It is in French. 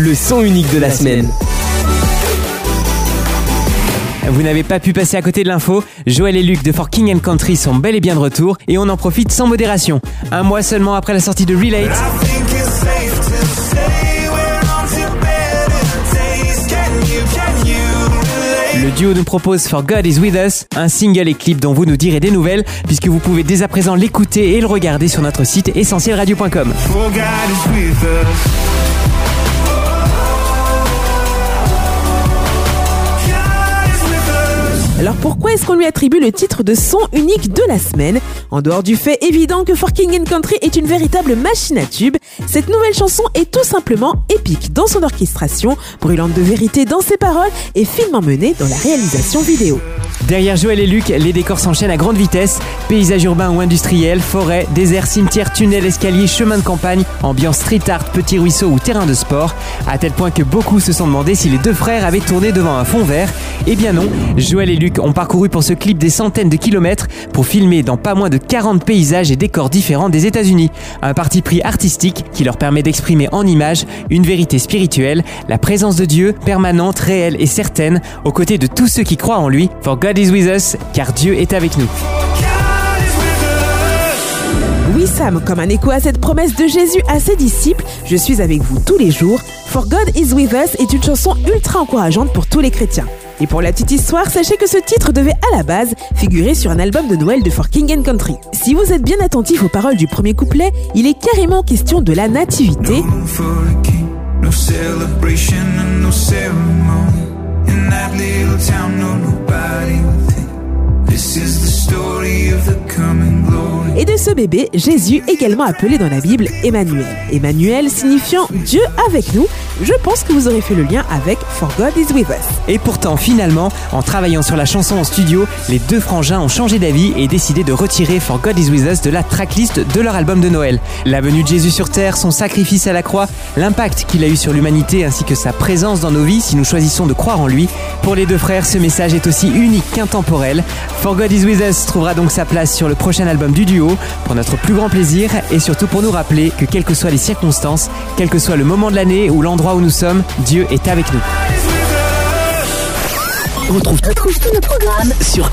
le son unique de la semaine. Vous n'avez pas pu passer à côté de l'info, Joël et Luc de For King and Country sont bel et bien de retour et on en profite sans modération. Un mois seulement après la sortie de Relate, le duo nous propose For God Is With Us, un single et clip dont vous nous direz des nouvelles puisque vous pouvez dès à présent l'écouter et le regarder sur notre site essentielradio.com. Alors pourquoi est-ce qu'on lui attribue le titre de son unique de la semaine En dehors du fait évident que For King Country est une véritable machine à tube, cette nouvelle chanson est tout simplement épique dans son orchestration, brûlante de vérité dans ses paroles et finement menée dans la réalisation vidéo. Derrière Joël et Luc, les décors s'enchaînent à grande vitesse. Paysages urbains ou industriels, forêts, déserts, cimetières, tunnels, escaliers, chemins de campagne, ambiance street art, petits ruisseaux ou terrain de sport. À tel point que beaucoup se sont demandé si les deux frères avaient tourné devant un fond vert. Eh bien non, Joël et Luc ont parcouru pour ce clip des centaines de kilomètres pour filmer dans pas moins de 40 paysages et décors différents des États-Unis. Un parti pris artistique qui leur permet d'exprimer en images une vérité spirituelle, la présence de Dieu permanente, réelle et certaine, aux côtés de tous ceux qui croient en lui. Is with us, car Dieu est avec nous. Oui Sam, comme un écho à cette promesse de Jésus à ses disciples, je suis avec vous tous les jours. For God is with us est une chanson ultra encourageante pour tous les chrétiens. Et pour la petite histoire, sachez que ce titre devait à la base figurer sur un album de Noël de For King and Country. Si vous êtes bien attentif aux paroles du premier couplet, il est carrément question de la nativité. No Et de ce bébé, Jésus, également appelé dans la Bible Emmanuel. Emmanuel signifiant Dieu avec nous. Je pense que vous aurez fait le lien avec For God is with us. Et pourtant, finalement, en travaillant sur la chanson en studio, les deux frangins ont changé d'avis et décidé de retirer For God is with us de la tracklist de leur album de Noël. La venue de Jésus sur Terre, son sacrifice à la croix, l'impact qu'il a eu sur l'humanité ainsi que sa présence dans nos vies si nous choisissons de croire en lui. Pour les deux frères, ce message est aussi unique qu'intemporel. For God is with us trouvera donc sa place sur le prochain album du duo pour notre plus grand plaisir et surtout pour nous rappeler que quelles que soient les circonstances, quel que soit le moment de l'année ou l'endroit où nous sommes, Dieu est avec nous. On retrouve, tous nos sur.